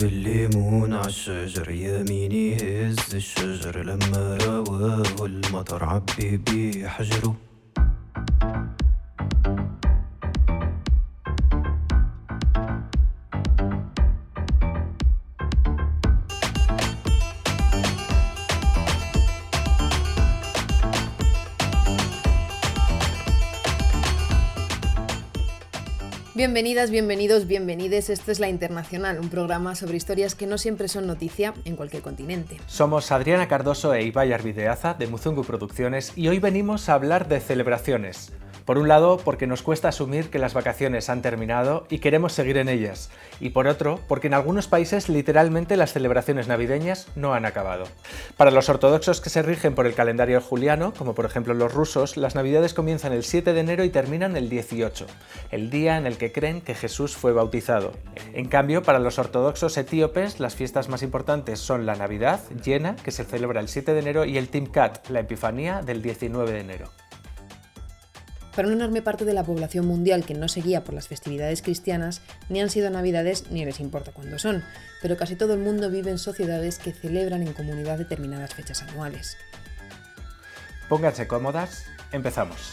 طاب الليمون عالشجر يميني هز الشجر لما رواه المطر. عبي بيه حجره. Bienvenidas, bienvenidos, bienvenides. Esto es La Internacional, un programa sobre historias que no siempre son noticia en cualquier continente. Somos Adriana Cardoso e Ibai Arvideaza de Muzungu Producciones y hoy venimos a hablar de celebraciones. Por un lado, porque nos cuesta asumir que las vacaciones han terminado y queremos seguir en ellas. Y por otro, porque en algunos países literalmente las celebraciones navideñas no han acabado. Para los ortodoxos que se rigen por el calendario juliano, como por ejemplo los rusos, las navidades comienzan el 7 de enero y terminan el 18, el día en el que creen que Jesús fue bautizado. En cambio, para los ortodoxos etíopes, las fiestas más importantes son la Navidad, llena, que se celebra el 7 de enero, y el Timkat, la Epifanía, del 19 de enero. Para una enorme parte de la población mundial que no se guía por las festividades cristianas, ni han sido navidades ni les importa cuándo son, pero casi todo el mundo vive en sociedades que celebran en comunidad determinadas fechas anuales. Pónganse cómodas, empezamos.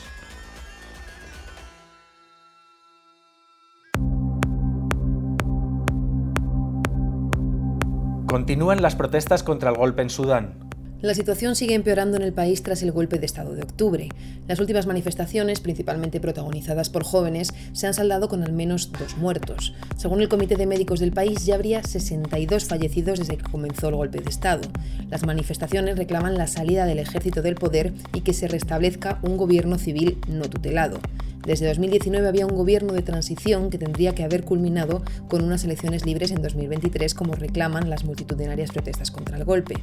Continúan las protestas contra el golpe en Sudán. La situación sigue empeorando en el país tras el golpe de Estado de octubre. Las últimas manifestaciones, principalmente protagonizadas por jóvenes, se han saldado con al menos dos muertos. Según el Comité de Médicos del país, ya habría 62 fallecidos desde que comenzó el golpe de Estado. Las manifestaciones reclaman la salida del ejército del poder y que se restablezca un gobierno civil no tutelado. Desde 2019 había un gobierno de transición que tendría que haber culminado con unas elecciones libres en 2023 como reclaman las multitudinarias protestas contra el golpe.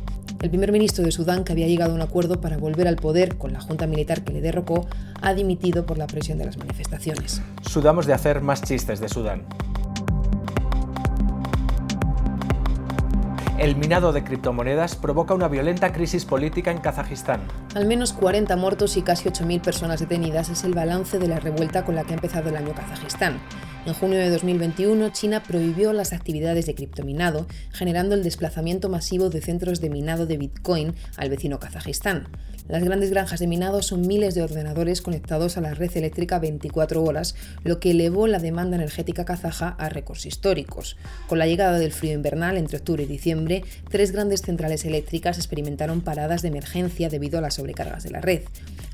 El primer ministro de Sudán, que había llegado a un acuerdo para volver al poder con la junta militar que le derrocó, ha dimitido por la presión de las manifestaciones. Sudamos de hacer más chistes de Sudán. El minado de criptomonedas provoca una violenta crisis política en Kazajistán. Al menos 40 muertos y casi 8.000 personas detenidas es el balance de la revuelta con la que ha empezado el año Kazajistán. En junio de 2021, China prohibió las actividades de criptominado, generando el desplazamiento masivo de centros de minado de Bitcoin al vecino Kazajistán. Las grandes granjas de minado son miles de ordenadores conectados a la red eléctrica 24 horas, lo que elevó la demanda energética kazaja a récords históricos. Con la llegada del frío invernal entre octubre y diciembre, tres grandes centrales eléctricas experimentaron paradas de emergencia debido a las sobrecargas de la red.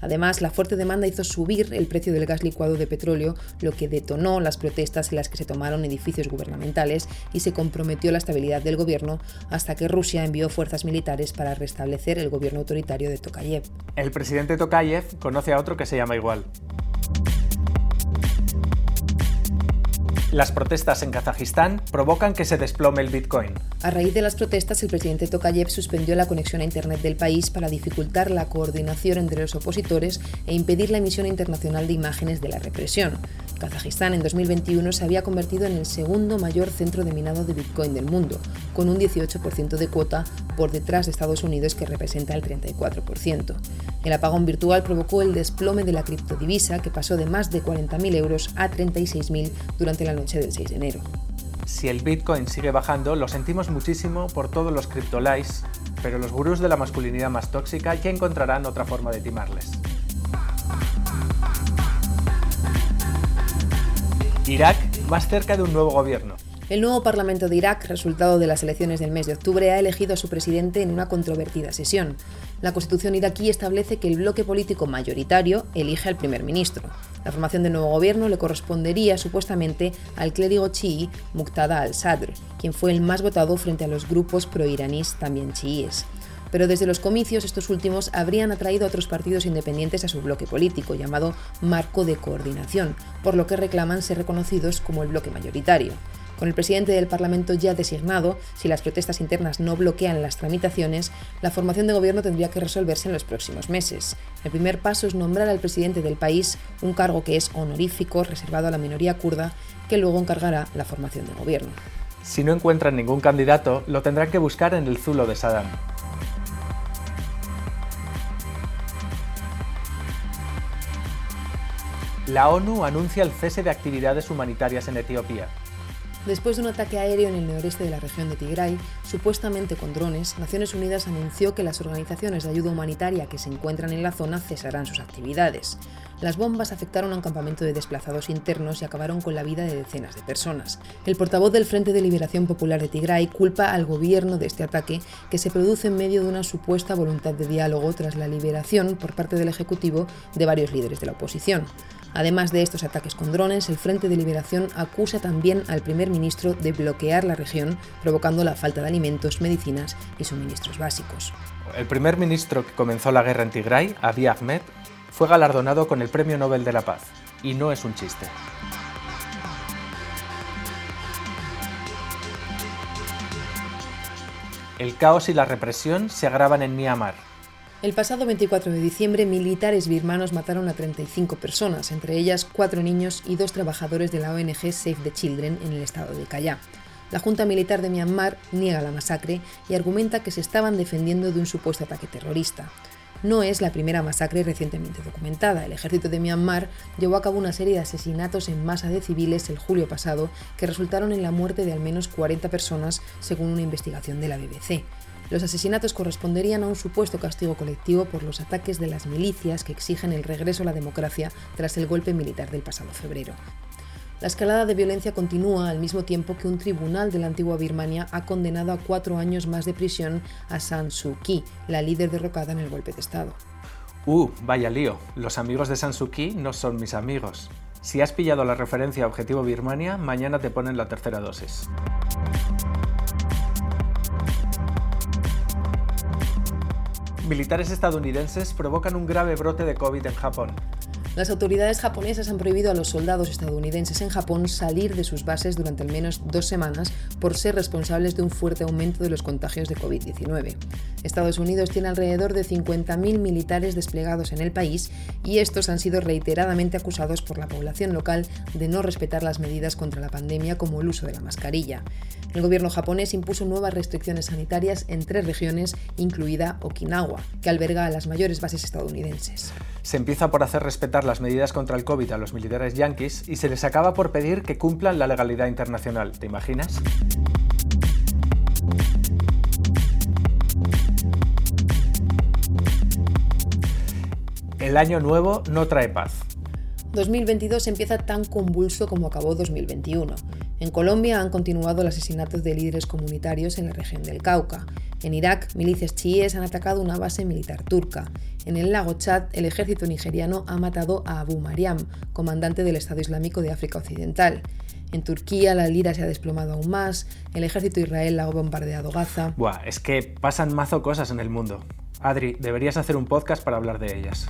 Además, la fuerte demanda hizo subir el precio del gas licuado de petróleo, lo que detonó las protestas en las que se tomaron edificios gubernamentales y se comprometió la estabilidad del gobierno hasta que Rusia envió fuerzas militares para restablecer el gobierno autoritario de Tokayev. El presidente Tokayev conoce a otro que se llama igual. Las protestas en Kazajistán provocan que se desplome el Bitcoin. A raíz de las protestas, el presidente Tokayev suspendió la conexión a Internet del país para dificultar la coordinación entre los opositores e impedir la emisión internacional de imágenes de la represión. Kazajistán en 2021 se había convertido en el segundo mayor centro de minado de Bitcoin del mundo, con un 18% de cuota por detrás de Estados Unidos que representa el 34%. El apagón virtual provocó el desplome de la criptodivisa que pasó de más de 40.000 euros a 36.000 durante la noche del 6 de enero. Si el Bitcoin sigue bajando, lo sentimos muchísimo por todos los criptolais, pero los gurús de la masculinidad más tóxica ya encontrarán otra forma de timarles. Irak más cerca de un nuevo gobierno. El nuevo Parlamento de Irak, resultado de las elecciones del mes de octubre, ha elegido a su presidente en una controvertida sesión. La constitución iraquí establece que el bloque político mayoritario elige al primer ministro. La formación del nuevo gobierno le correspondería supuestamente al clérigo chií Muqtada al-Sadr, quien fue el más votado frente a los grupos proiraníes también chiíes pero desde los comicios estos últimos habrían atraído a otros partidos independientes a su bloque político, llamado Marco de Coordinación, por lo que reclaman ser reconocidos como el bloque mayoritario. Con el presidente del Parlamento ya designado, si las protestas internas no bloquean las tramitaciones, la formación de gobierno tendría que resolverse en los próximos meses. El primer paso es nombrar al presidente del país, un cargo que es honorífico, reservado a la minoría kurda, que luego encargará la formación de gobierno. Si no encuentran ningún candidato, lo tendrán que buscar en el zulo de Saddam. La ONU anuncia el cese de actividades humanitarias en Etiopía. Después de un ataque aéreo en el noreste de la región de Tigray, supuestamente con drones, Naciones Unidas anunció que las organizaciones de ayuda humanitaria que se encuentran en la zona cesarán sus actividades. Las bombas afectaron a un campamento de desplazados internos y acabaron con la vida de decenas de personas. El portavoz del Frente de Liberación Popular de Tigray culpa al gobierno de este ataque que se produce en medio de una supuesta voluntad de diálogo tras la liberación por parte del Ejecutivo de varios líderes de la oposición. Además de estos ataques con drones, el Frente de Liberación acusa también al primer ministro de bloquear la región, provocando la falta de alimentos, medicinas y suministros básicos. El primer ministro que comenzó la guerra en Tigray, Abiy Ahmed, fue galardonado con el Premio Nobel de la Paz. Y no es un chiste. El caos y la represión se agravan en Myanmar, el pasado 24 de diciembre, militares birmanos mataron a 35 personas, entre ellas cuatro niños y dos trabajadores de la ONG Save the Children en el estado de Kayá. La Junta Militar de Myanmar niega la masacre y argumenta que se estaban defendiendo de un supuesto ataque terrorista. No es la primera masacre recientemente documentada. El ejército de Myanmar llevó a cabo una serie de asesinatos en masa de civiles el julio pasado que resultaron en la muerte de al menos 40 personas, según una investigación de la BBC. Los asesinatos corresponderían a un supuesto castigo colectivo por los ataques de las milicias que exigen el regreso a la democracia tras el golpe militar del pasado febrero. La escalada de violencia continúa al mismo tiempo que un tribunal de la antigua Birmania ha condenado a cuatro años más de prisión a San Suu Kyi, la líder derrocada en el golpe de Estado. Uh, vaya lío. Los amigos de San Suu Kyi no son mis amigos. Si has pillado la referencia a Objetivo Birmania, mañana te ponen la tercera dosis. Militares estadounidenses provocan un grave brote de COVID en Japón. Las autoridades japonesas han prohibido a los soldados estadounidenses en Japón salir de sus bases durante al menos dos semanas por ser responsables de un fuerte aumento de los contagios de COVID-19. Estados Unidos tiene alrededor de 50.000 militares desplegados en el país y estos han sido reiteradamente acusados por la población local de no respetar las medidas contra la pandemia como el uso de la mascarilla. El gobierno japonés impuso nuevas restricciones sanitarias en tres regiones, incluida Okinawa, que alberga a las mayores bases estadounidenses. Se empieza por hacer respetar las medidas contra el COVID a los militares yanquis y se les acaba por pedir que cumplan la legalidad internacional. ¿Te imaginas? El año nuevo no trae paz. 2022 empieza tan convulso como acabó 2021. En Colombia han continuado los asesinatos de líderes comunitarios en la región del Cauca. En Irak, milicias chiíes han atacado una base militar turca. En el lago Chad, el ejército nigeriano ha matado a Abu Mariam, comandante del Estado Islámico de África Occidental. En Turquía la lira se ha desplomado aún más, el ejército israelí ha bombardeado Gaza. Buah, es que pasan mazo cosas en el mundo. Adri, deberías hacer un podcast para hablar de ellas.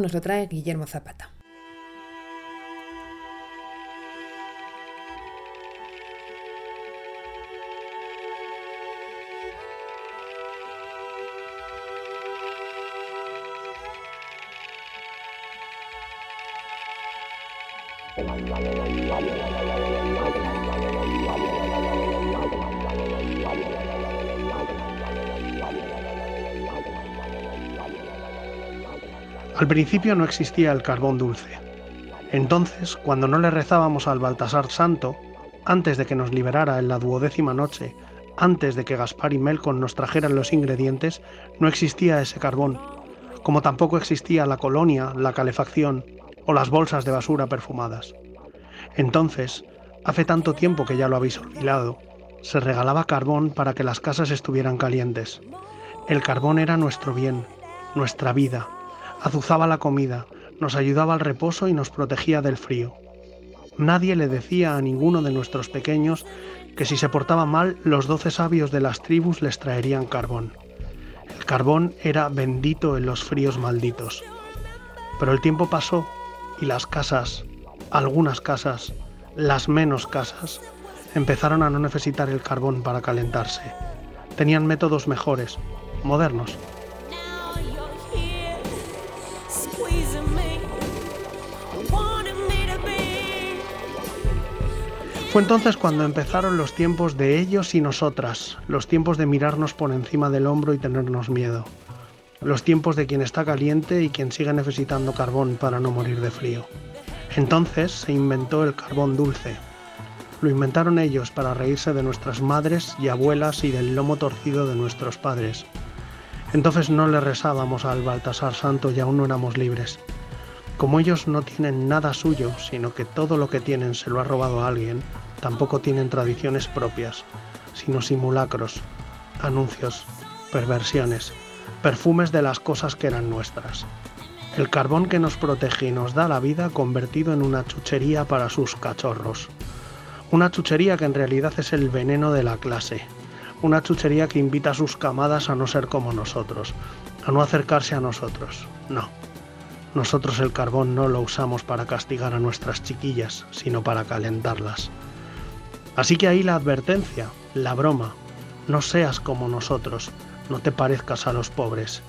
Nos lo trae Guillermo Zapata. Al principio no existía el carbón dulce. Entonces, cuando no le rezábamos al Baltasar Santo, antes de que nos liberara en la duodécima noche, antes de que Gaspar y Melkon nos trajeran los ingredientes, no existía ese carbón, como tampoco existía la colonia, la calefacción o las bolsas de basura perfumadas. Entonces, hace tanto tiempo que ya lo habéis olvidado, se regalaba carbón para que las casas estuvieran calientes. El carbón era nuestro bien, nuestra vida, azuzaba la comida, nos ayudaba al reposo y nos protegía del frío. Nadie le decía a ninguno de nuestros pequeños que si se portaba mal, los doce sabios de las tribus les traerían carbón. El carbón era bendito en los fríos malditos. Pero el tiempo pasó y las casas, algunas casas, las menos casas, empezaron a no necesitar el carbón para calentarse. Tenían métodos mejores, modernos. Entonces cuando empezaron los tiempos de ellos y nosotras, los tiempos de mirarnos por encima del hombro y tenernos miedo, los tiempos de quien está caliente y quien sigue necesitando carbón para no morir de frío. Entonces se inventó el carbón dulce. Lo inventaron ellos para reírse de nuestras madres y abuelas y del lomo torcido de nuestros padres. Entonces no le rezábamos al Baltasar Santo y aún no éramos libres. Como ellos no tienen nada suyo, sino que todo lo que tienen se lo ha robado a alguien, tampoco tienen tradiciones propias, sino simulacros, anuncios, perversiones, perfumes de las cosas que eran nuestras. El carbón que nos protege y nos da la vida convertido en una chuchería para sus cachorros. Una chuchería que en realidad es el veneno de la clase. Una chuchería que invita a sus camadas a no ser como nosotros, a no acercarse a nosotros. No. Nosotros el carbón no lo usamos para castigar a nuestras chiquillas, sino para calentarlas. Así que ahí la advertencia, la broma. No seas como nosotros, no te parezcas a los pobres.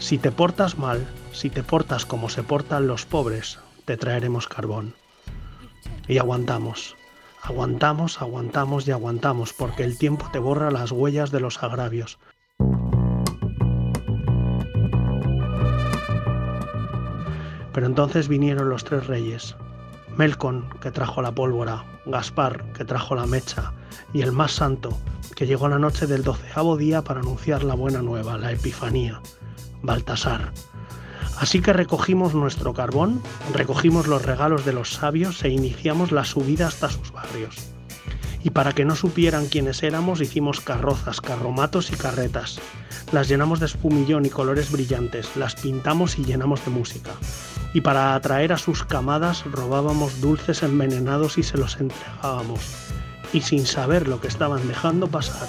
Si te portas mal, si te portas como se portan los pobres, te traeremos carbón. Y aguantamos, aguantamos, aguantamos y aguantamos, porque el tiempo te borra las huellas de los agravios. Pero entonces vinieron los tres reyes, Melcon, que trajo la pólvora, Gaspar, que trajo la mecha, y el más santo, que llegó la noche del doceavo día para anunciar la buena nueva, la Epifanía, Baltasar. Así que recogimos nuestro carbón, recogimos los regalos de los sabios e iniciamos la subida hasta sus barrios. Y para que no supieran quiénes éramos, hicimos carrozas, carromatos y carretas. Las llenamos de espumillón y colores brillantes, las pintamos y llenamos de música. Y para atraer a sus camadas robábamos dulces envenenados y se los entregábamos. Y sin saber lo que estaban dejando pasar,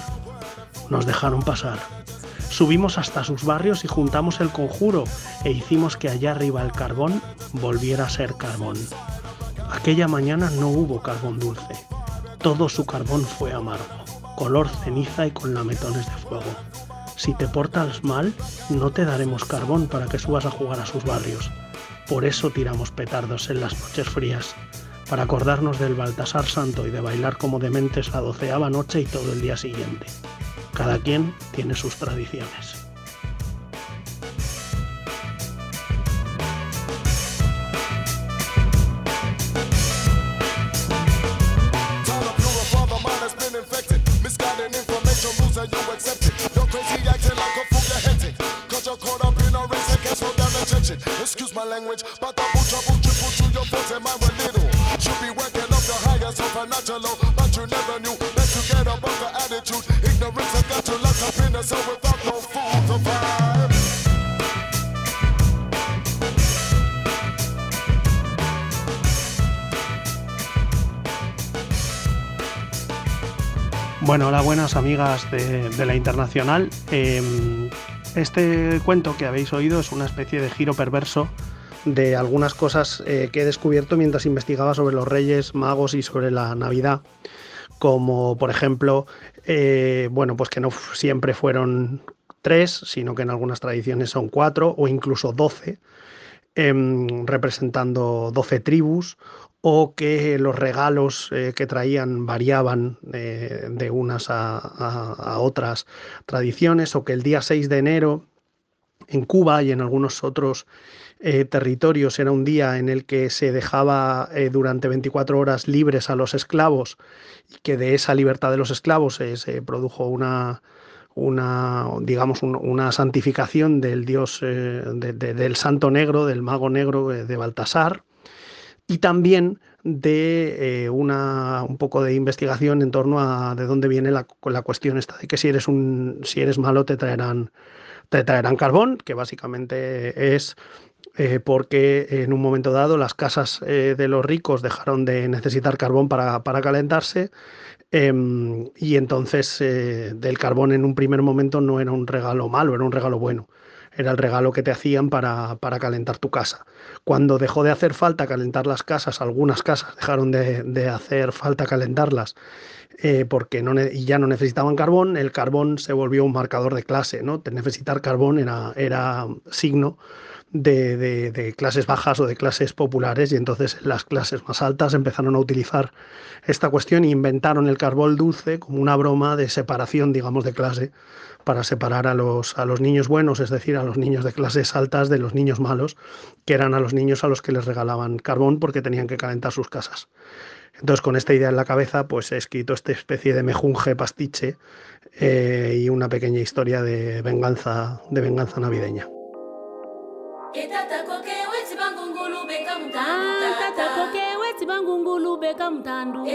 nos dejaron pasar. Subimos hasta sus barrios y juntamos el conjuro e hicimos que allá arriba el carbón volviera a ser carbón. Aquella mañana no hubo carbón dulce. Todo su carbón fue amargo, color ceniza y con lametones de fuego. Si te portas mal, no te daremos carbón para que subas a jugar a sus barrios. Por eso tiramos petardos en las noches frías, para acordarnos del Baltasar Santo y de bailar como dementes la doceava noche y todo el día siguiente. Cada quien tiene sus tradiciones. My language, but the boot trouble triple to your force and mind a little. Should be working up the higher supernatural, but you never knew that you get above the attitude. Ignorance has got you locked up in a cell without no food to vibe. Bueno, hola buenas amigas de, de la Internacional. Eh, este cuento que habéis oído es una especie de giro perverso de algunas cosas eh, que he descubierto mientras investigaba sobre los Reyes Magos y sobre la Navidad, como por ejemplo, eh, bueno, pues que no siempre fueron tres, sino que en algunas tradiciones son cuatro o incluso doce, em, representando 12 tribus, o que los regalos eh, que traían variaban de unas a, a- a otras tradiciones, o que el día 6 de enero en Cuba y en algunos otros eh, territorios era un día en el que se dejaba eh, durante 24 horas libres a los esclavos y que de esa libertad de los esclavos se produjo una, una digamos, un- una santificación del dios, eh, de- de- del santo negro, del mago negro de Baltasar, y también de una, un poco de investigación en torno a de dónde viene la, la cuestión esta de que si eres, un, si eres malo te traerán, te traerán carbón, que básicamente es eh, porque en un momento dado las casas eh, de los ricos dejaron de necesitar carbón para, para calentarse em, y entonces eh, del carbón en un primer momento no era un regalo malo, era un regalo bueno. Era el regalo que te hacían para, para calentar tu casa. Cuando dejó de hacer falta calentar las casas, algunas casas dejaron de, de hacer falta calentarlas eh, porque no, y ya no necesitaban carbón, el carbón se volvió un marcador de clase, ¿no? Necesitar carbón era, era signo de, clases bajas o de clases populares y entonces las clases más altas empezaron a utilizar esta cuestión e inventaron el carbón dulce como una broma de separación, digamos, de clase para separar a los, a los niños buenos, es decir, a los niños de clases altas de los niños malos, que eran a los niños a los que les regalaban carbón porque tenían que calentar sus casas. Entonces, con esta idea en la cabeza, pues he escrito esta especie de mejunje pastiche eh, y una pequeña historia de venganza, de venganza navideña. tata koke weti bangungulu beka mutandu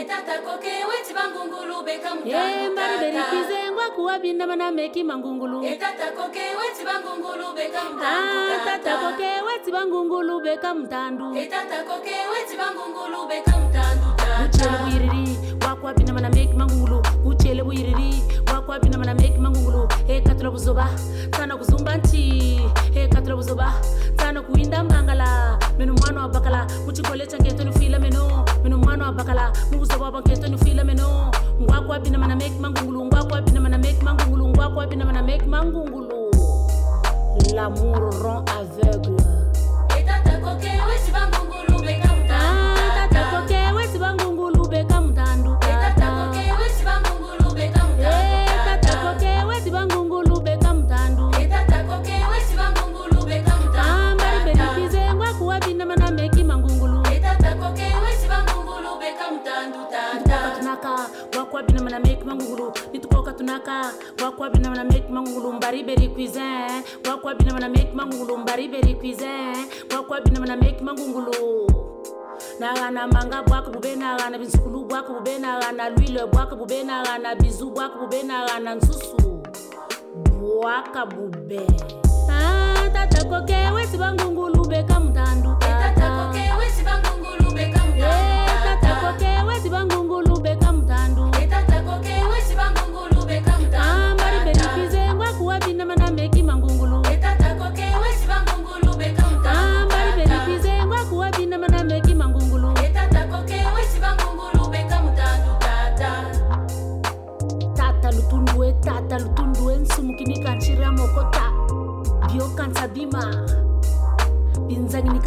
embali berikize ngwa kuwa bindama na meki mangungulu. Tata koke weti bangungulu beka mutandu eh, uchele buyiriri wakuwa bindama na meki mangungulu. Uchele buyiriri wakuwa bindama na meki mangungulu. Eh, Ekatula buzoba kana kuzumba nti. fila tano kuinda mangala. Minu mwana bakala cha ni fila meno. Mwana bakala ni fila meno. Mana make mangungulu mana make mangungulu mana make mangungulu. L'amour rend aveugle. manga bwako bubenarana bintsukulu bwako bubenarana lwile bwako bubenarana bizu bwako bubenarana ntsusu bwaka bube. Ah, tata koke wesi vangungulube ka mutandu mukantabima binzangi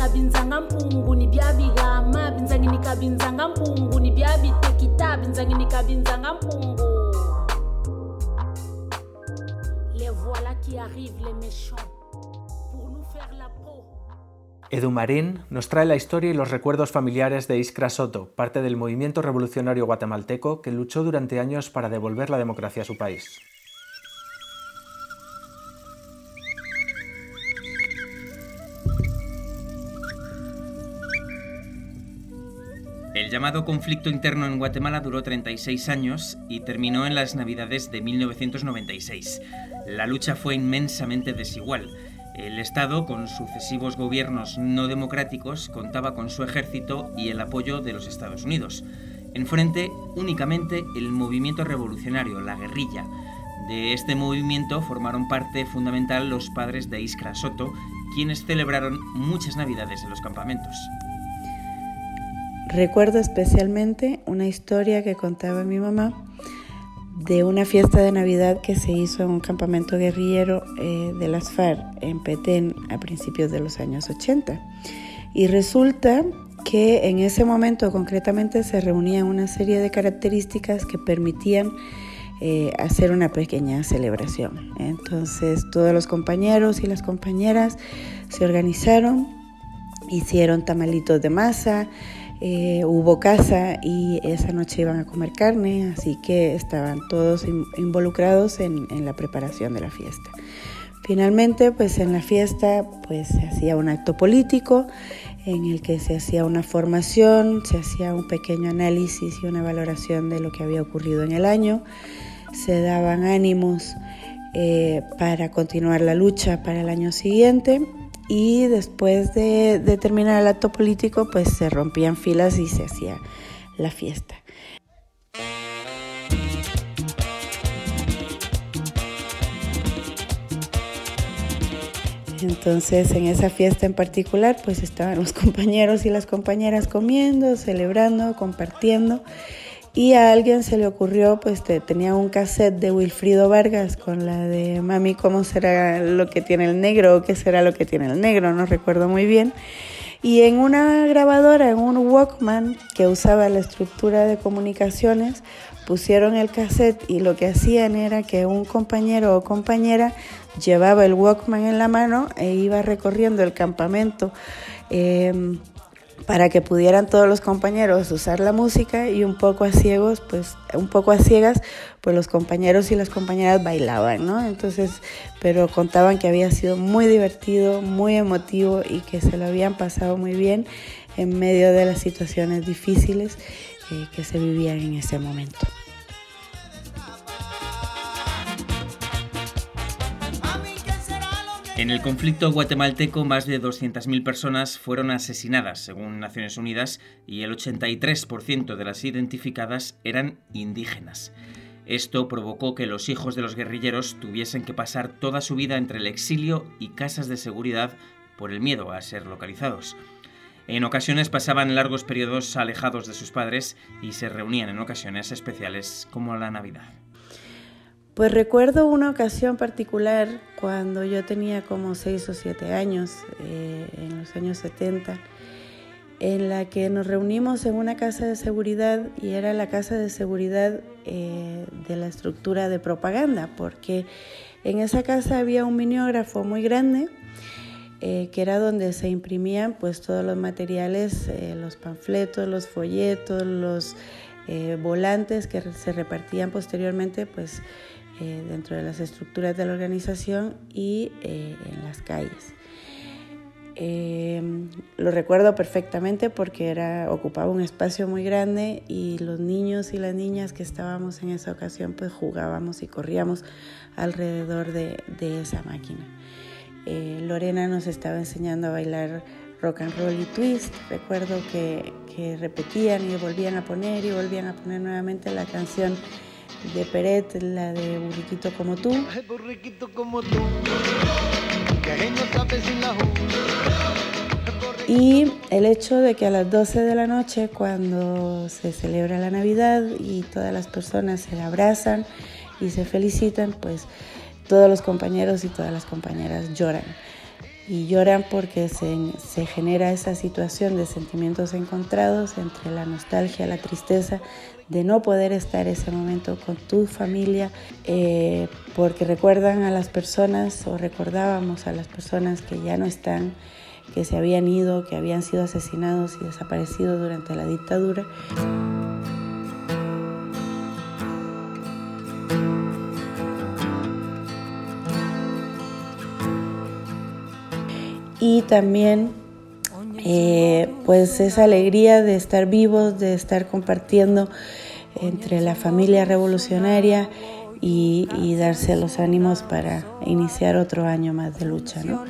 Edumarín nos trae la historia y los recuerdos familiares de Iskra Soto, parte del movimiento revolucionario guatemalteco que luchó durante años para devolver la democracia a su país. El llamado conflicto interno en Guatemala duró 36 años y terminó en las Navidades de 1996. La lucha fue inmensamente desigual. El Estado, con sucesivos gobiernos no democráticos, contaba con su ejército y el apoyo de los Estados Unidos. Enfrente, únicamente el movimiento revolucionario, la guerrilla. De este movimiento formaron parte fundamental los padres de Iskra Soto, quienes celebraron muchas Navidades en los campamentos. Recuerdo especialmente una historia que contaba mi mamá de una fiesta de Navidad que se hizo en un campamento guerrillero eh, de las FARC en Petén a principios de los años 80. Y resulta que en ese momento concretamente se reunían una serie de características que permitían eh, hacer una pequeña celebración. Entonces todos los compañeros y las compañeras se organizaron, hicieron tamalitos de masa, eh, hubo casa y esa noche iban a comer carne, así que estaban todos in- involucrados en, en la preparación de la fiesta. Finalmente, pues en la fiesta pues se hacía un acto político en el que se hacía una formación, se hacía un pequeño análisis y una valoración de lo que había ocurrido en el año, se daban ánimos eh, para continuar la lucha para el año siguiente y después de, terminar el acto político pues se rompían filas y se hacía la fiesta. Entonces en esa fiesta en particular pues estaban los compañeros y las compañeras comiendo, celebrando, compartiendo y a alguien se le ocurrió pues te- tenía un cassette de Wilfrido Vargas con la de Mami, ¿cómo será lo que tiene el negro o qué será lo que tiene el negro? No recuerdo muy bien. Y en una grabadora, en un Walkman que usaba la estructura de comunicaciones, pusieron el cassette y lo que hacían era que un compañero o compañera llevaba el Walkman en la mano e iba recorriendo el campamento eh, para que pudieran todos los compañeros usar la música y un poco a ciegos, pues un poco a ciegas, pues los compañeros y las compañeras bailaban, ¿no? Entonces, pero contaban que había sido muy divertido, muy emotivo y que se lo habían pasado muy bien en medio de las situaciones difíciles eh, que se vivían en ese momento. En el conflicto guatemalteco, más de 200.000 personas fueron asesinadas, según Naciones Unidas, y el 83% de las identificadas eran indígenas. Esto provocó que los hijos de los guerrilleros tuviesen que pasar toda su vida entre el exilio y casas de seguridad por el miedo a ser localizados. En ocasiones pasaban largos periodos alejados de sus padres y se reunían en ocasiones especiales como la Navidad. Pues recuerdo una ocasión particular cuando yo tenía como 6 o 7 años, eh, en los años 70, en la que nos reunimos en una casa de seguridad y era la casa de seguridad eh, de la estructura de propaganda, porque en esa casa había un miniógrafo muy grande eh, que era donde se imprimían pues todos los materiales, los panfletos, los folletos, los volantes que se repartían posteriormente pues eh, dentro de las estructuras de la organización y eh, en las calles. Eh, lo recuerdo perfectamente porque era, ocupaba un espacio muy grande y los niños y las niñas que estábamos en esa ocasión pues jugábamos y corríamos alrededor de, de esa máquina. Eh, Lorena nos estaba enseñando a bailar rock and roll y twist. Recuerdo que, que repetían y volvían a poner y volvían a poner nuevamente la canción de Peret, la de Burriquito como tú. Burriquito como tú, que no sabe sin la Y el hecho de que a las 12 de la noche, cuando se celebra la Navidad y todas las personas se abrazan y se felicitan, pues todos los compañeros y todas las compañeras lloran. y lloran porque se, se genera esa situación de sentimientos encontrados entre la nostalgia, la tristeza de no poder estar ese momento con tu familia, eh, porque recuerdan a las personas o recordábamos a las personas que ya no están, que se habían ido, que habían sido asesinados y desaparecidos durante la dictadura. Y también eh, pues esa alegría de estar vivos, de estar compartiendo entre la familia revolucionaria y, darse los ánimos para iniciar otro año más de lucha. ¿no?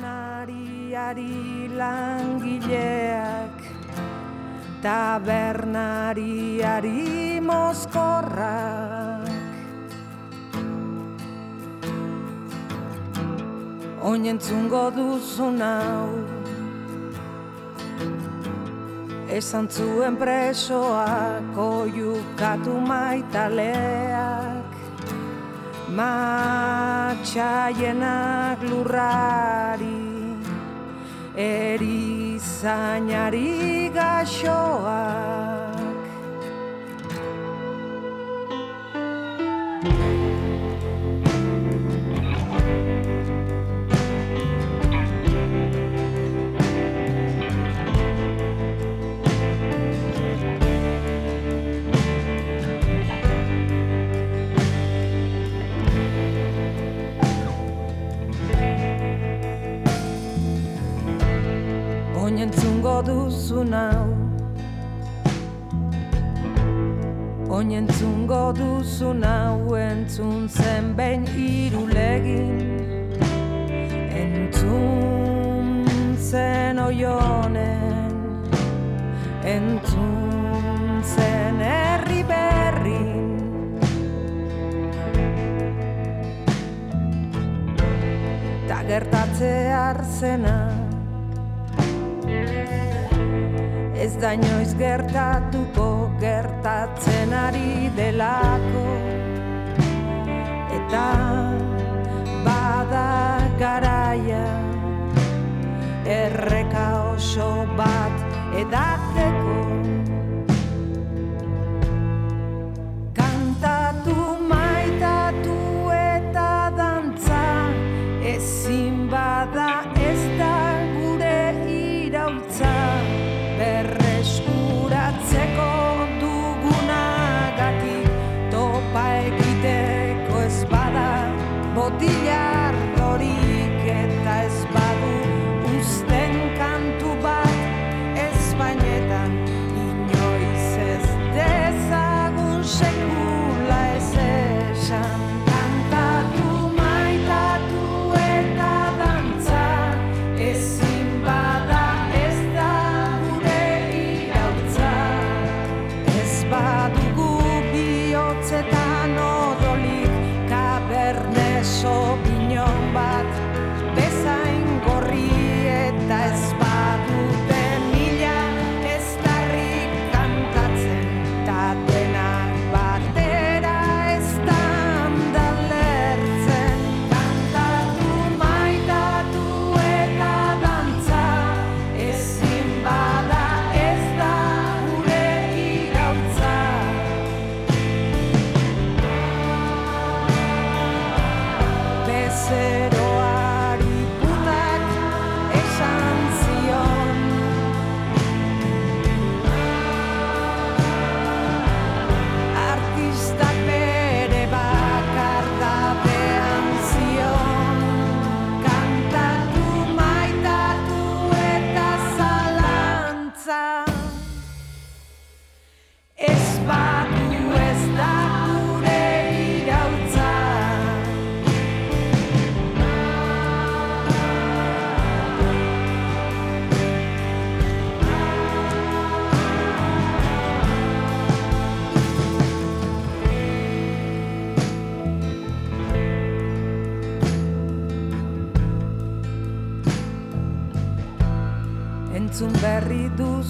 Tabernariari mozkorrak Oinentzungo duzun Esan zuen presoak oiukatu maitaleak. Matxaienak lurrari Erizainari gaxoak Oinentzungo duzun hau Oinentzungo duzun hau entzun zen behin irulegin Entzun zen oionen Entzun zen herri berrin. Ta gertatzear zena Ez da inoiz gertatuko gertatzen ari delako. Eta bada garaia Erreka oso bat edatzeko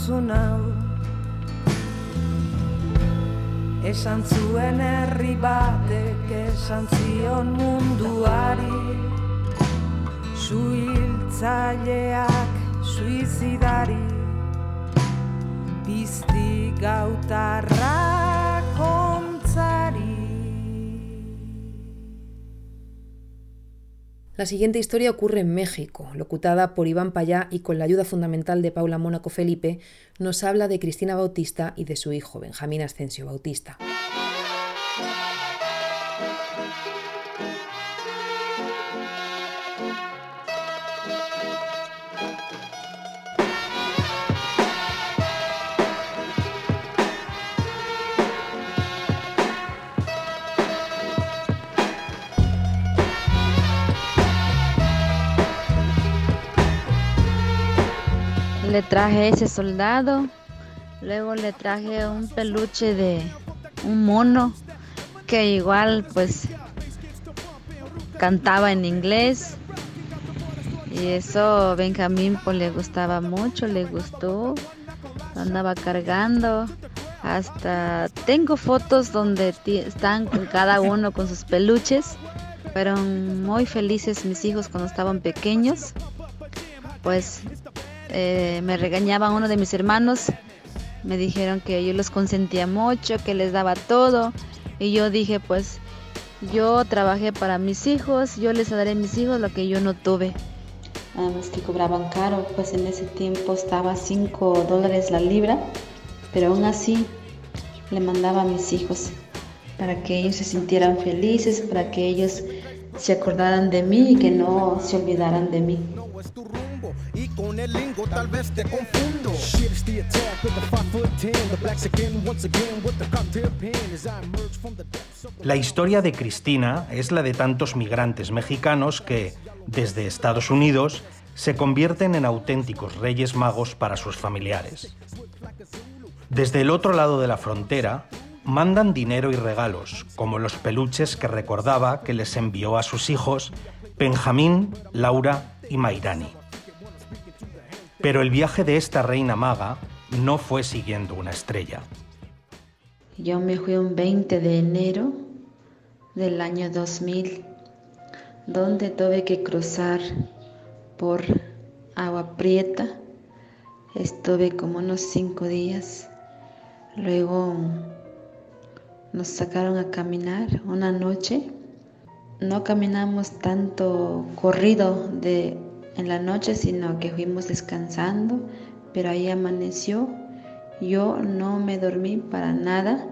duzun hau. Esan zuen herri batek esan zion munduari. Suhiltzaileak suizidari. Bizti gautarra La siguiente historia ocurre en México, locutada por Iván Payá y con la ayuda fundamental de Paula Mónaco Felipe, nos habla de Cristina Bautista y de su hijo, Benjamín Ascensio Bautista. Le traje ese soldado, luego le traje un peluche de un mono que igual pues cantaba en inglés y eso Benjamín pues le gustaba mucho, le gustó, andaba cargando. Hasta tengo fotos donde están cada uno con sus peluches. Fueron muy felices mis hijos cuando estaban pequeños. Pues eh, me regañaba uno de mis hermanos. Me dijeron que yo los consentía mucho, que les daba todo. Y yo dije, pues yo trabajé para mis hijos, yo les daré a mis hijos lo que yo no tuve. Además que cobraban caro, pues en ese tiempo estaba 5 dólares la libra, pero aún así le mandaba a mis hijos para que ellos se sintieran felices, para que ellos se acordaran de mí y que no se olvidaran de mí. Y con el lingo tal vez te confundo. Shit, it's the attack with the 5 foot 10. The blacks again, once again with the cocktail pen as I emerge from the depths of La historia de Cristina es la de tantos migrantes mexicanos que, desde Estados Unidos, se convierten en auténticos reyes magos para sus familiares. Desde el otro lado de la frontera, mandan dinero y regalos, como los peluches que recordaba que les envió a sus hijos Benjamín, Laura y Mairani. Pero el viaje de esta reina maga no fue siguiendo una estrella. Yo me fui un 20 de enero del año 2000, donde tuve que cruzar por agua prieta. Estuve como unos cinco días. Luego nos sacaron a caminar una noche. No caminamos tanto corrido de en la noche, sino que fuimos descansando, pero ahí amaneció. Yo no me dormí para nada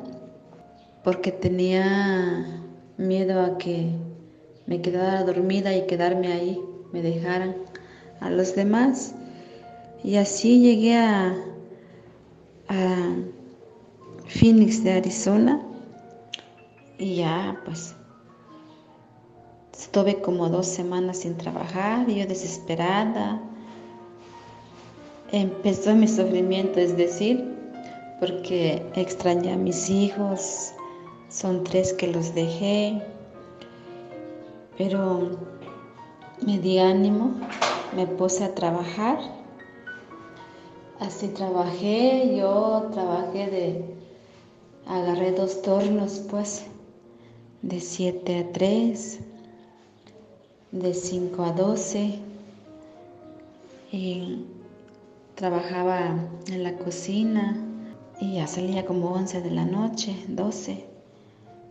porque tenía miedo a que me quedara dormida y quedarme ahí, me dejaran a los demás. Y así llegué a, a Phoenix de Arizona y ya pues estuve como dos semanas sin trabajar yo desesperada. Empezó mi sufrimiento, es decir, porque extrañé a mis hijos, son tres que los dejé, pero me di ánimo, me puse a trabajar. Así trabajé, yo trabajé de, agarré dos turnos pues, de 7 a 3, de 5 a 12, y trabajaba en la cocina y ya salía como 11 de la noche, 12,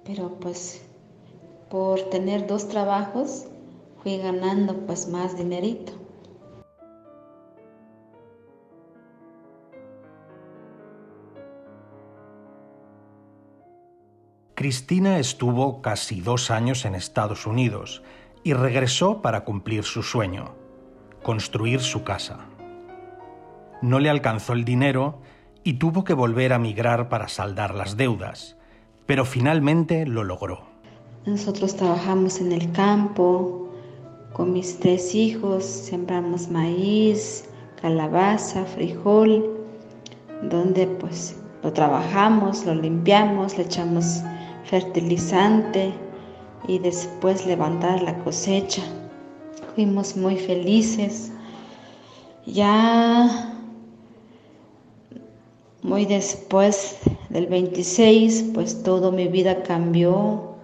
pero pues por tener dos trabajos fui ganando pues más dinerito. Cristina estuvo casi dos años en Estados Unidos y regresó para cumplir su sueño, construir su casa. No le alcanzó el dinero y tuvo que volver a migrar para saldar las deudas, pero finalmente lo logró. Nosotros trabajamos en el campo con mis tres hijos, sembramos maíz, calabaza, frijol, donde pues lo trabajamos, lo limpiamos, le echamos fertilizante y después levantar la cosecha. Fuimos muy felices. Ya muy después del 26, pues toda mi vida cambió.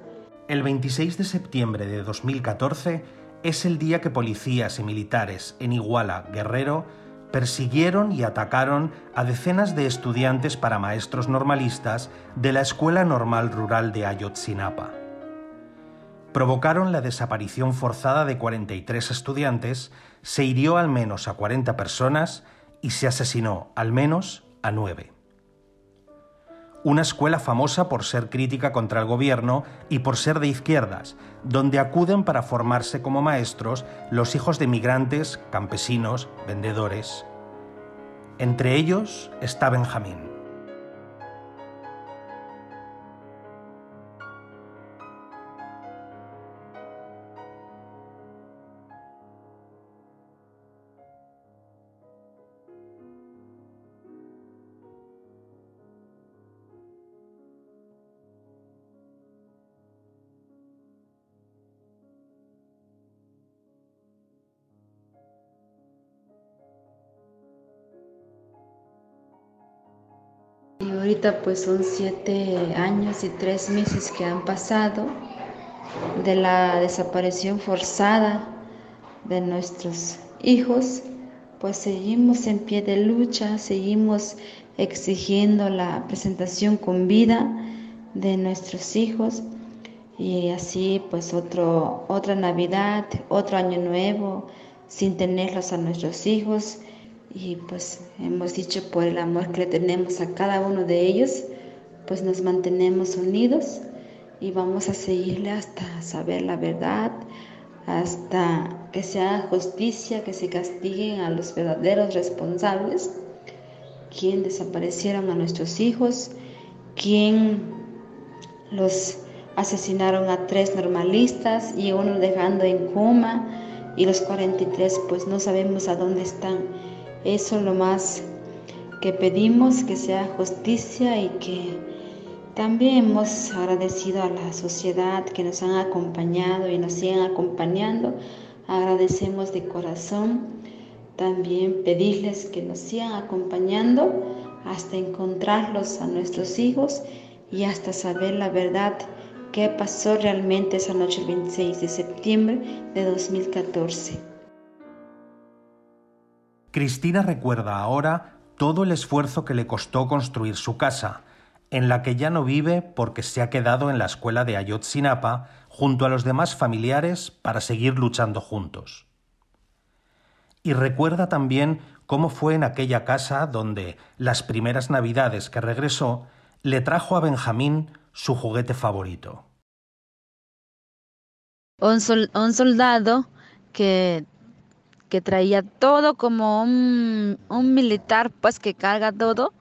El 26 de septiembre de 2014, es el día que policías y militares en Iguala, Guerrero, persiguieron y atacaron a decenas de estudiantes para maestros normalistas de la Escuela Normal Rural de Ayotzinapa. Provocaron la desaparición forzada de 43 estudiantes, se hirió al menos a 40 personas y se asesinó al menos a 9 una escuela famosa por ser crítica contra el gobierno y por ser de izquierdas, donde acuden para formarse como maestros los hijos de migrantes, campesinos, vendedores. Entre ellos está Benjamín. Ahorita pues son siete años y tres meses que han pasado de la desaparición forzada de nuestros hijos, pues seguimos en pie de lucha, seguimos exigiendo la presentación con vida de nuestros hijos y así pues otro, otra Navidad, otro año nuevo sin tenerlos a nuestros hijos y pues hemos dicho por el amor que le tenemos a cada uno de ellos, pues nos mantenemos unidos y vamos a seguirle hasta saber la verdad, hasta que se haga justicia, que se castiguen a los verdaderos responsables, quien desaparecieron a nuestros hijos, quien los asesinaron a tres normalistas y uno dejando en coma y los 43 pues no sabemos a dónde están. Eso es lo más que pedimos, que sea justicia y que también hemos agradecido a la sociedad que nos han acompañado y nos siguen acompañando. Agradecemos de corazón. También pedirles que nos sigan acompañando hasta encontrarlos a nuestros hijos y hasta saber la verdad qué pasó realmente esa noche el 26 de septiembre de 2014. Cristina recuerda ahora todo el esfuerzo que le costó construir su casa, en la que ya no vive porque se ha quedado en la escuela de Ayotzinapa junto a los demás familiares para seguir luchando juntos. Y recuerda también cómo fue en aquella casa donde las primeras navidades que regresó le trajo a Benjamín su juguete favorito. Un, un soldado que que traía todo como un, un militar, pues que carga todo.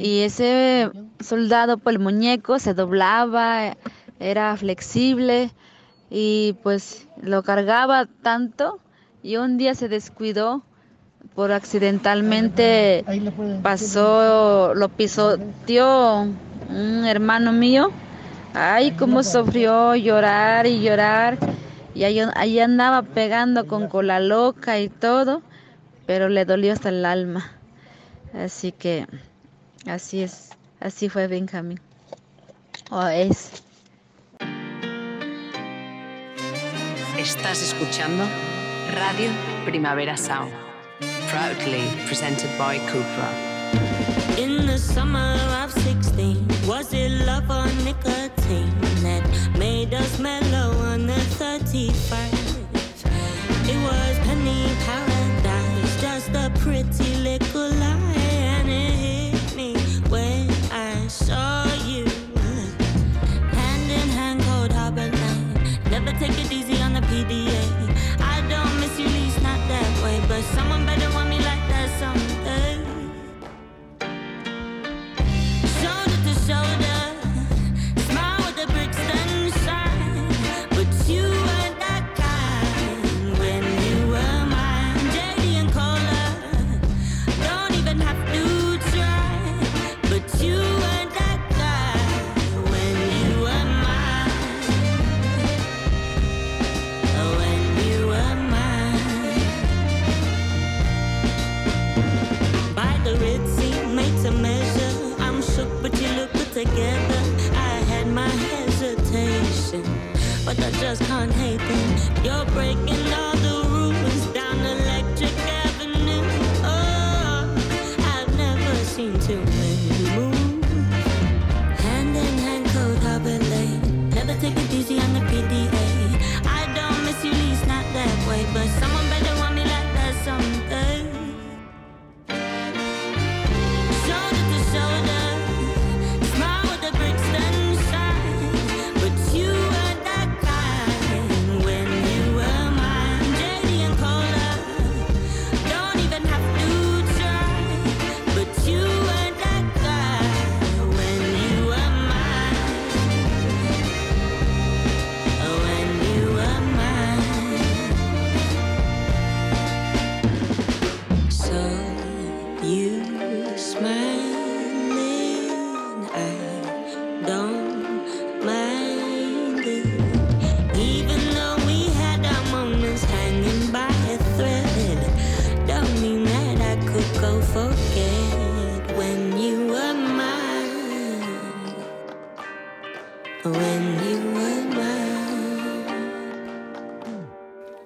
Y ese soldado, pues el muñeco se doblaba, era flexible y pues lo cargaba tanto y un día se descuidó por accidentalmente pasó, lo pisoteó un hermano mío. Ay, cómo sufrió llorar y llorar. Y ahí, ahí andaba pegando con cola loca y todo, pero le dolió hasta el alma. Así que así es, así fue Benjamín. O es. Estás escuchando Radio Primavera Sound, proudly presented by Cupra. In the summer of 16, was it love or nicotine that made us mellow 65. It was penny paradise, just a pretty.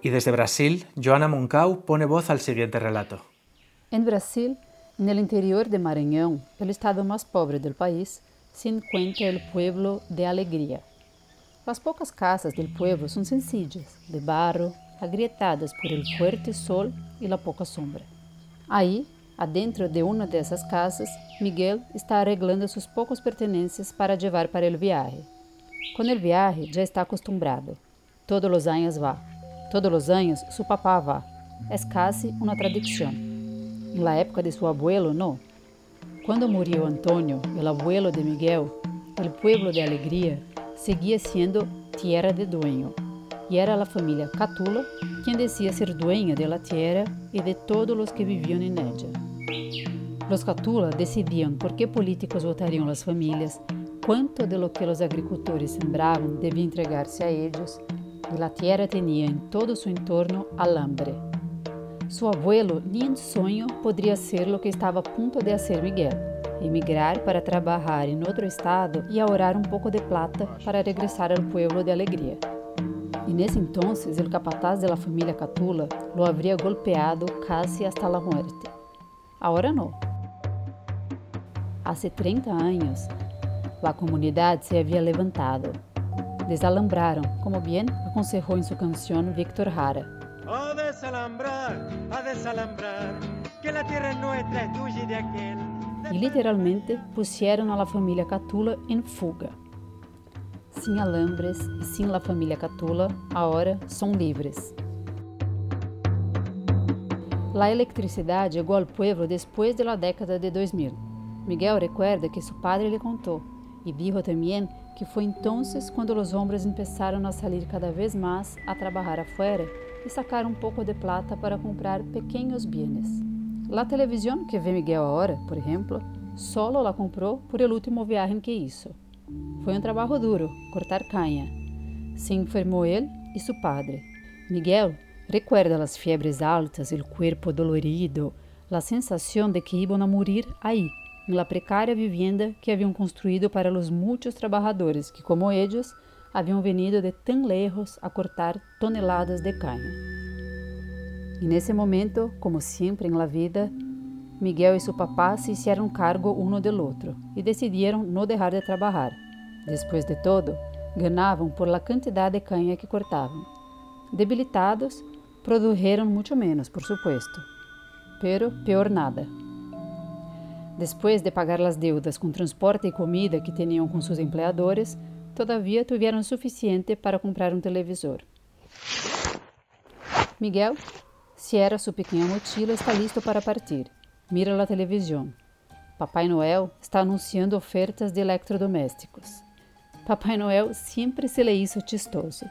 Y desde Brasil, Joana Moncau pone voz al siguiente relato. En Brasil, en el interior de Maranhão, el estado más pobre del país, se encuentra el pueblo de Alegría. Las pocas casas del pueblo son sencillas, de barro, agrietadas por el fuerte sol y la poca sombra. Ahí, adentro de una de esas casas, Miguel está arreglando sus pocos pertenencias para llevar para el viaje. Con el viaje ya está acostumbrado. Todos los años va. Todos los años su papá va. Es casi una tradición. En la época de su abuelo, no. Cuando murió Antonio, el abuelo de Miguel, el pueblo de Alegría seguía siendo tierra de dueño. Y era la familia Catula quien decía ser dueña de la tierra y de todos los que vivían en ella. Los Catula decidían por qué políticos votarían las familias, cuánto de lo que los agricultores sembraban debía entregarse a ellos, y la tierra tenía en todo su entorno alambre. Su abuelo ni en sueño podría ser lo que estaba a punto de hacer Miguel, emigrar para trabajar en otro estado y ahorrar un poco de plata para regresar al pueblo de alegría. En ese entonces el capataz de la familia Catula lo habría golpeado casi hasta la muerte. Ahora no. Hace 30 años, la comunidad se había levantado. Desalambraron, como bien aconsejó en su canción Víctor Jara. A desalambrar, a desalambrar, que la tierra es nuestra, es tuya y de aquel. y literalmente pusieron a la familia Catula en fuga. Sin alambres y sin la familia Catula, ahora son libres. La electricidad llegó al pueblo después de la década de 2000. Miguel recuerda que su padre le contó y dijo también que fue entonces cuando los hombres empezaron a salir cada vez más a trabajar afuera y sacar un poco de plata para comprar pequeños bienes. La televisión que ve Miguel ahora, por ejemplo, solo la compró por el último viaje que hizo. Fue un trabajo duro, cortar caña. Se enfermó él y su padre. Miguel recuerda las fiebres altas, el cuerpo dolorido, la sensación de que iban a morir ahí, en la precaria vivienda que habían construido para los muchos trabajadores que, como ellos, habían venido de tan lejos a cortar toneladas de caña. En ese momento, como siempre en la vida, Miguel y su papá se hicieron cargo uno del otro y decidieron no dejar de trabajar. Después de todo, ganaban por la cantidad de caña que cortaban. Debilitados, produjeron mucho menos, por supuesto, pero peor nada. Después de pagar las deudas con transporte y comida que tenían con sus empleadores, todavía tuvieron suficiente para comprar un televisor. Miguel cierra su pequeña mochila y está listo para partir. Mira la televisión. Papai Noel está anunciando ofertas de electrodomésticos. Papai Noel siempre se le hizo chistoso.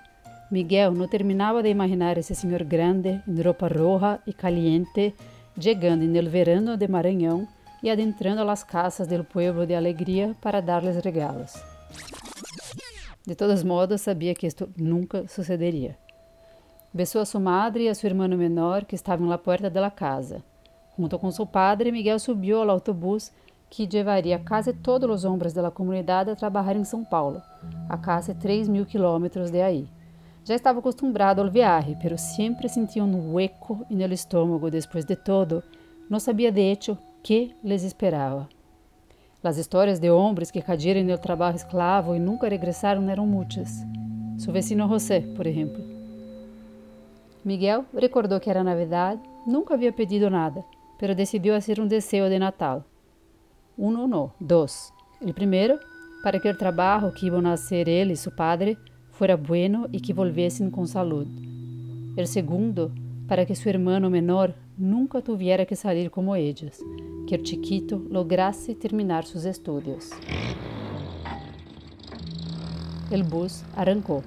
Miguel no terminaba de imaginar ese señor grande, en ropa roja y caliente, llegando en el verano de Maranhão y adentrando las casas del pueblo de alegría para darles regalos. De todos modos, sabía que esto nunca sucedería. Besó a su madre y a su hermano menor que la puerta de la casa. Junto con su padre, Miguel subió al autobús que llevaría casi todos los hombres de la comunidad a trabajar en São Paulo, a casi 3 mil kilómetros de ahí. Já estava acostumbrado ao viaje, pero sempre sentia um hueco no estômago depois de todo. Não sabia de hecho que les esperava. As histórias de homens que caíram no trabalho escravo e nunca regressaram eram muitas. Seu vecino José, por exemplo. Miguel recordou que era Navidad, nunca havia pedido nada, pero decidiu fazer um desejo de Natal. Um não, dois. O primeiro, para que o trabalho que iam nascer ele e seu padre fuera bueno e que volviesen com saúde. O segundo, para que seu irmão menor nunca tuviera que sair como ellos, que o chiquito lograsse terminar seus estudos. O bus arrancou.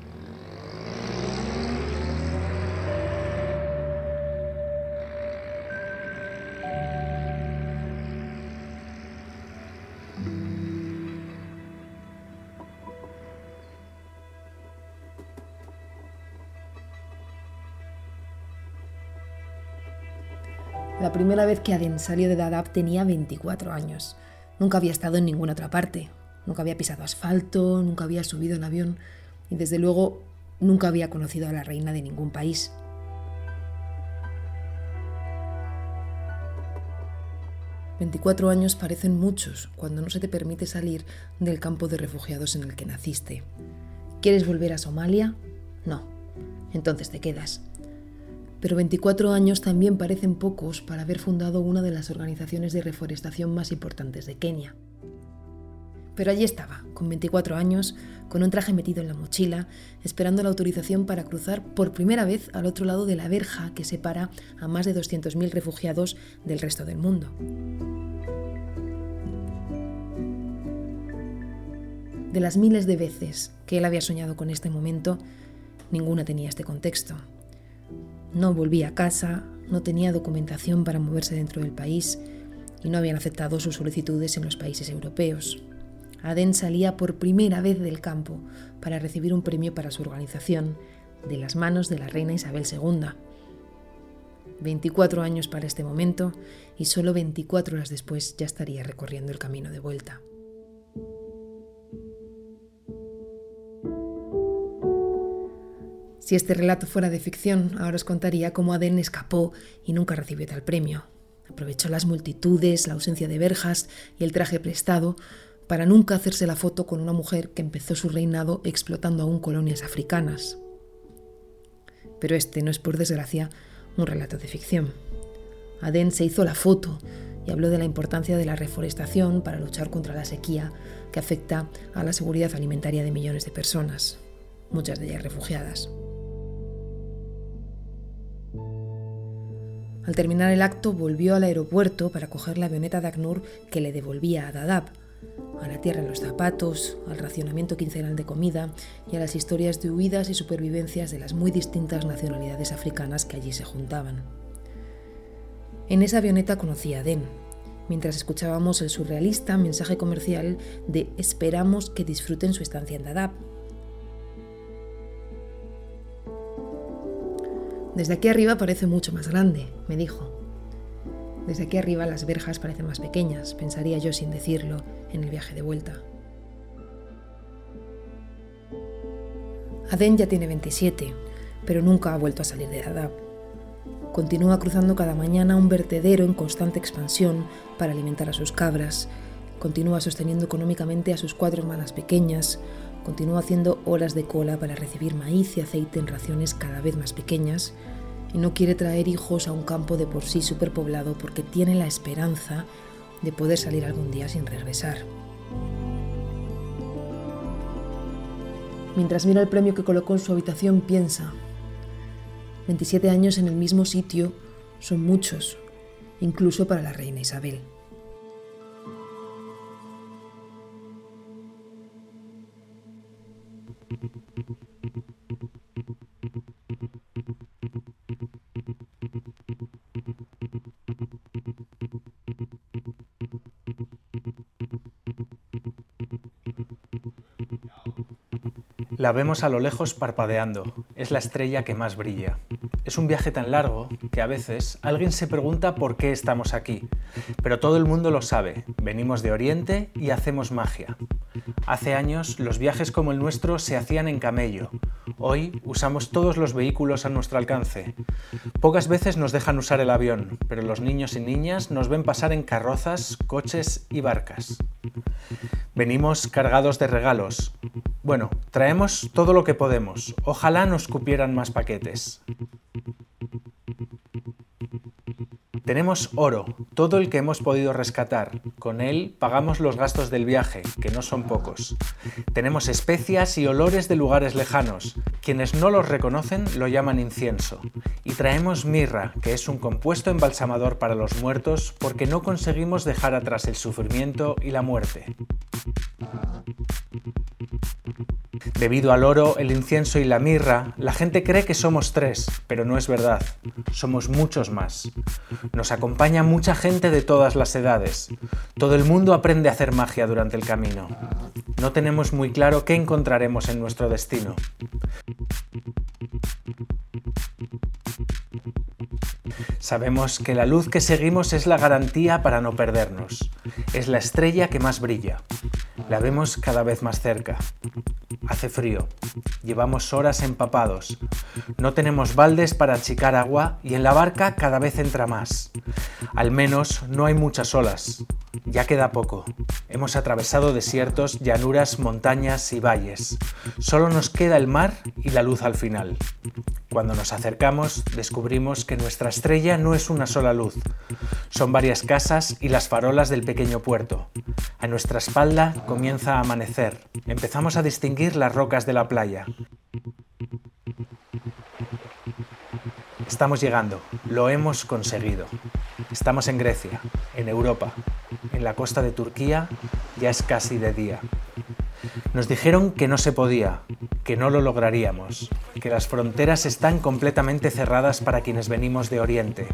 La vez que Aden salió de Dadaab tenía 24 años. Nunca había estado en ninguna otra parte. Nunca había pisado asfalto, nunca había subido en avión y desde luego nunca había conocido a la reina de ningún país. «24 años parecen muchos cuando no se te permite salir del campo de refugiados en el que naciste. ¿Quieres volver a Somalia? No. Entonces te quedas pero 24 años también parecen pocos para haber fundado una de las organizaciones de reforestación más importantes de Kenia. Pero allí estaba, con 24 años, con un traje metido en la mochila, esperando la autorización para cruzar por primera vez al otro lado de la verja que separa a más de 200.000 refugiados del resto del mundo. De las miles de veces que él había soñado con este momento, ninguna tenía este contexto, no volvía a casa, no tenía documentación para moverse dentro del país y no habían aceptado sus solicitudes en los países europeos. Aden salía por primera vez del campo para recibir un premio para su organización de las manos de la reina Isabel II. 24 años para este momento y solo 24 horas después ya estaría recorriendo el camino de vuelta. Si este relato fuera de ficción, ahora os contaría cómo Aden escapó y nunca recibió tal premio. Aprovechó las multitudes, la ausencia de verjas y el traje prestado para nunca hacerse la foto con una mujer que empezó su reinado explotando aún colonias africanas. Pero este no es, por desgracia, un relato de ficción. Aden se hizo la foto y habló de la importancia de la reforestación para luchar contra la sequía que afecta a la seguridad alimentaria de millones de personas, muchas de ellas refugiadas. Al terminar el acto volvió al aeropuerto para coger la avioneta de ACNUR que le devolvía a Dadaab, a la tierra en los zapatos, al racionamiento quincenal de comida y a las historias de huidas y supervivencias de las muy distintas nacionalidades africanas que allí se juntaban. En esa avioneta conocí a Den, mientras escuchábamos el surrealista mensaje comercial de esperamos que disfruten su estancia en Dadaab, Desde aquí arriba parece mucho más grande, me dijo. Desde aquí arriba las verjas parecen más pequeñas, pensaría yo sin decirlo en el viaje de vuelta. Aden ya tiene 27, pero nunca ha vuelto a salir de Dadaab. Continúa cruzando cada mañana un vertedero en constante expansión para alimentar a sus cabras, continúa sosteniendo económicamente a sus cuatro hermanas pequeñas, continúa haciendo horas de cola para recibir maíz y aceite en raciones cada vez más pequeñas y no quiere traer hijos a un campo de por sí superpoblado porque tiene la esperanza de poder salir algún día sin regresar. Mientras mira el premio que colocó en su habitación, piensa, 27 años en el mismo sitio son muchos, incluso para la reina Isabel. La vemos a lo lejos parpadeando. Es la estrella que más brilla. Es un viaje tan largo que a veces alguien se pregunta por qué estamos aquí. Pero todo el mundo lo sabe. Venimos de Oriente y hacemos magia. Hace años los viajes como el nuestro se hacían en camello, Hoy usamos todos los vehículos a nuestro alcance. Pocas veces nos dejan usar el avión, pero los niños y niñas nos ven pasar en carrozas, coches y barcas. Venimos cargados de regalos. Bueno, traemos todo lo que podemos. Ojalá nos cupieran más paquetes. Tenemos oro, todo el que hemos podido rescatar. Con él pagamos los gastos del viaje, que no son pocos. Tenemos especias y olores de lugares lejanos. Quienes no los reconocen lo llaman incienso. Y traemos mirra, que es un compuesto embalsamador para los muertos porque no conseguimos dejar atrás el sufrimiento y la muerte. Debido al oro, el incienso y la mirra, la gente cree que somos tres, pero no es verdad. Somos muchos más. Nos acompaña mucha gente de todas las edades. Todo el mundo aprende a hacer magia durante el camino. No tenemos muy claro qué encontraremos en nuestro destino. Sabemos que la luz que seguimos es la garantía para no perdernos. Es la estrella que más brilla. La vemos cada vez más cerca. Hace frío. Llevamos horas empapados. No tenemos baldes para achicar agua y en la barca cada vez entra más. Al menos no hay muchas olas. Ya queda poco. Hemos atravesado desiertos, llanuras, montañas y valles. Solo nos queda el mar y la luz al final. Cuando nos acercamos, descubrimos que nuestra estrella no es una sola luz. Son varias casas y las farolas del pequeño puerto. A nuestra espalda comienza a amanecer. Empezamos a distinguir las rocas de la playa. Estamos llegando, lo hemos conseguido. Estamos en Grecia, en Europa, en la costa de Turquía, ya es casi de día. Nos dijeron que no se podía, que no lo lograríamos, que las fronteras están completamente cerradas para quienes venimos de Oriente,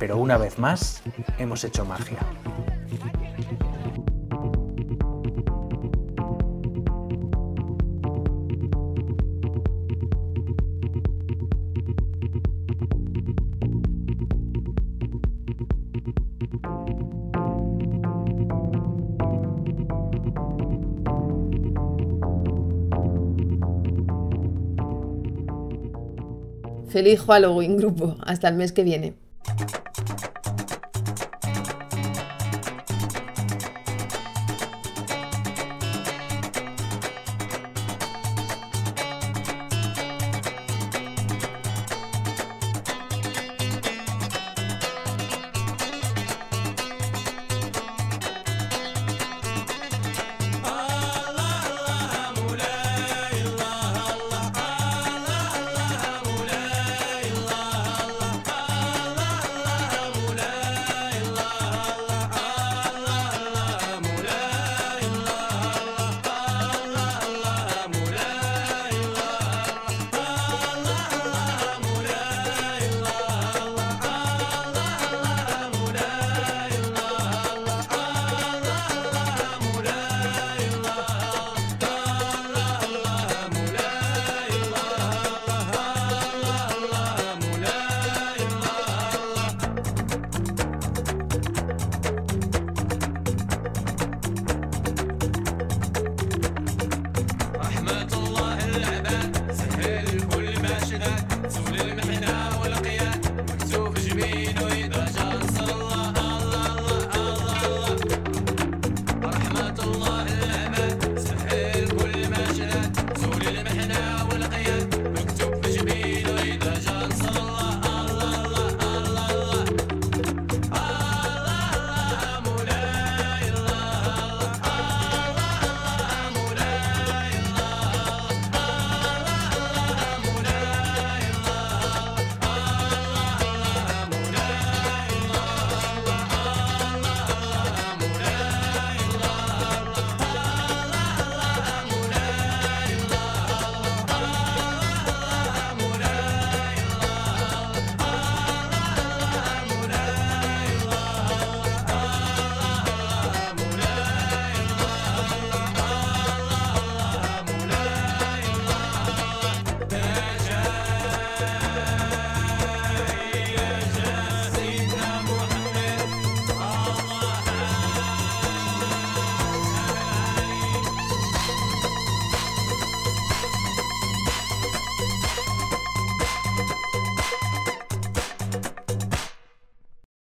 pero una vez más hemos hecho magia. Feliz Halloween, grupo. Hasta el mes que viene.